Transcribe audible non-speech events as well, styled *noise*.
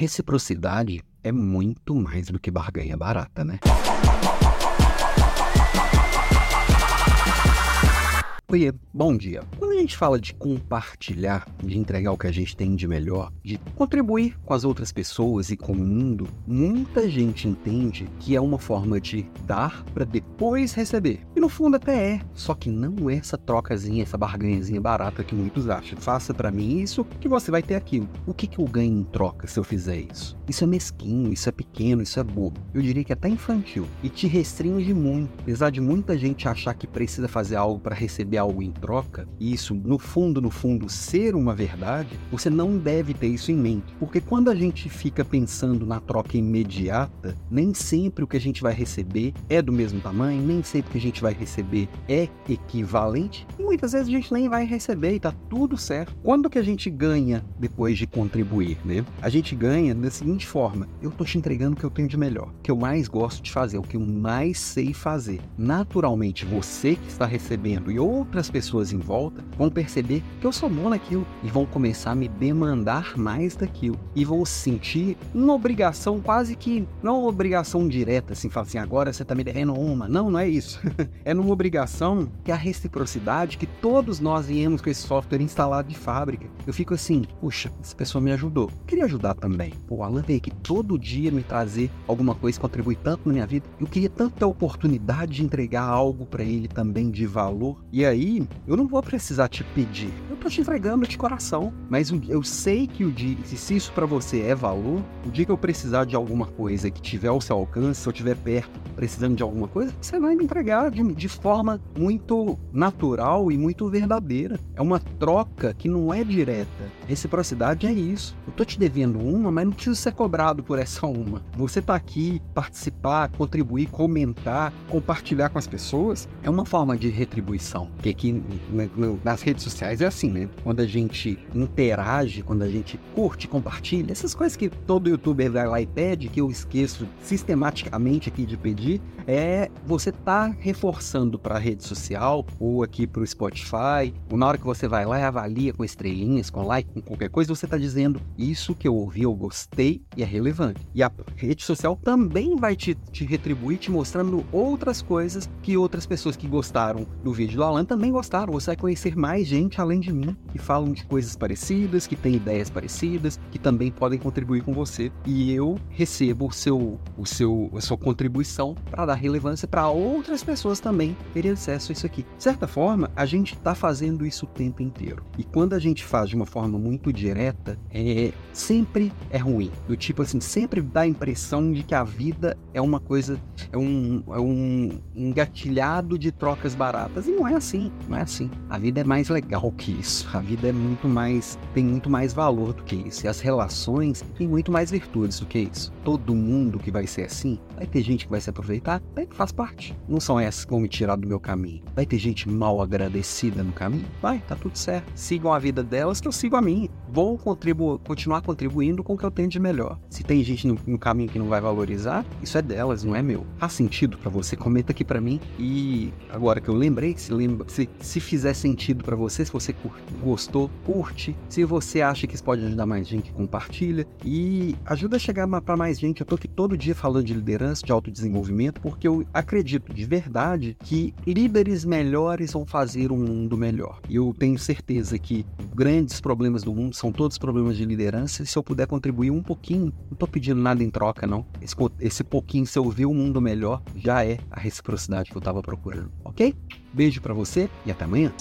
Reciprocidade é muito mais do que barganha barata, né? Oiê, bom dia. A gente fala de compartilhar, de entregar o que a gente tem de melhor, de contribuir com as outras pessoas e com o mundo, muita gente entende que é uma forma de dar para depois receber. E no fundo até é, só que não é essa trocazinha, essa barganhazinha barata que muitos acham. Faça para mim isso que você vai ter aquilo. O que, que eu ganho em troca se eu fizer isso? Isso é mesquinho, isso é pequeno, isso é bobo. Eu diria que é até infantil e te restringe muito. Apesar de muita gente achar que precisa fazer algo para receber algo em troca, isso no fundo, no fundo, ser uma verdade, você não deve ter isso em mente. Porque quando a gente fica pensando na troca imediata, nem sempre o que a gente vai receber é do mesmo tamanho, nem sempre o que a gente vai receber é equivalente, e muitas vezes a gente nem vai receber e tá tudo certo. Quando que a gente ganha depois de contribuir, né? A gente ganha da seguinte forma: eu tô te entregando o que eu tenho de melhor, o que eu mais gosto de fazer, o que eu mais sei fazer. Naturalmente, você que está recebendo e outras pessoas em volta vão perceber que eu sou bom naquilo e vão começar a me demandar mais daquilo e vão sentir uma obrigação quase que não uma obrigação direta, assim, falar assim, agora você tá me devendo uma. Não, não é isso. *laughs* é numa obrigação que a reciprocidade que todos nós viemos com esse software instalado de fábrica. Eu fico assim, puxa, essa pessoa me ajudou. Queria ajudar também. Pô, Alan veio aqui todo dia me trazer alguma coisa que contribui tanto na minha vida. Eu queria tanto ter a oportunidade de entregar algo para ele também de valor. E aí, eu não vou precisar te pedir. Tô te entregando de coração. Mas eu sei que o dia, se isso para você é valor, o dia que eu precisar de alguma coisa que tiver ao seu alcance, se eu estiver perto precisando de alguma coisa, você vai me entregar de, de forma muito natural e muito verdadeira. É uma troca que não é direta. Reciprocidade é isso. Eu tô te devendo uma, mas não preciso ser cobrado por essa uma. Você tá aqui, participar, contribuir, comentar, compartilhar com as pessoas, é uma forma de retribuição. Que aqui nas redes sociais é assim, né? Quando a gente interage, quando a gente curte, compartilha, essas coisas que todo youtuber vai lá e pede, que eu esqueço sistematicamente aqui de pedir, é você tá reforçando para a rede social ou aqui para o Spotify, ou na hora que você vai lá e avalia com estrelinhas, com like, com qualquer coisa, você tá dizendo isso que eu ouvi, eu gostei e é relevante. E a rede social também vai te, te retribuir, te mostrando outras coisas que outras pessoas que gostaram do vídeo do Alan também gostaram. Você vai conhecer mais gente além de mim que falam de coisas parecidas, que têm ideias parecidas, que também podem contribuir com você. E eu recebo o seu, o seu, a sua contribuição para dar relevância para outras pessoas também terem acesso a isso aqui. De certa forma, a gente está fazendo isso o tempo inteiro. E quando a gente faz de uma forma muito direta, é sempre é ruim. Do tipo assim, sempre dá a impressão de que a vida é uma coisa, é um, é um engatilhado de trocas baratas. E não é assim, não é assim. A vida é mais legal que isso. A vida é muito mais, tem muito mais valor do que isso. E as relações têm muito mais virtudes do que isso. Todo mundo que vai ser assim, vai ter gente que vai se aproveitar, vai, faz parte. Não são essas que vão me tirar do meu caminho. Vai ter gente mal agradecida no caminho? Vai, tá tudo certo. Sigam a vida delas que eu sigo a minha. Vou contribu continuar contribuindo com o que eu tenho de melhor. Se tem gente no, no caminho que não vai valorizar, isso é delas, não é meu. Faz sentido para você? Comenta aqui para mim. E agora que eu lembrei, se, lembra, se, se fizer sentido para você, se você cur gostou, curte. Se você acha que isso pode ajudar mais gente, compartilha. E ajuda a chegar para mais gente. Eu tô aqui todo dia falando de liderança, de autodesenvolvimento, porque eu acredito de verdade que líderes melhores vão fazer um mundo melhor. E eu tenho certeza que grandes problemas do mundo são todos problemas de liderança. E se eu puder contribuir um pouquinho, não tô pedindo nada em troca, não. Esse, esse pouquinho, se eu ver o mundo melhor, já é a reciprocidade que eu tava procurando, ok? Beijo para você e até amanhã.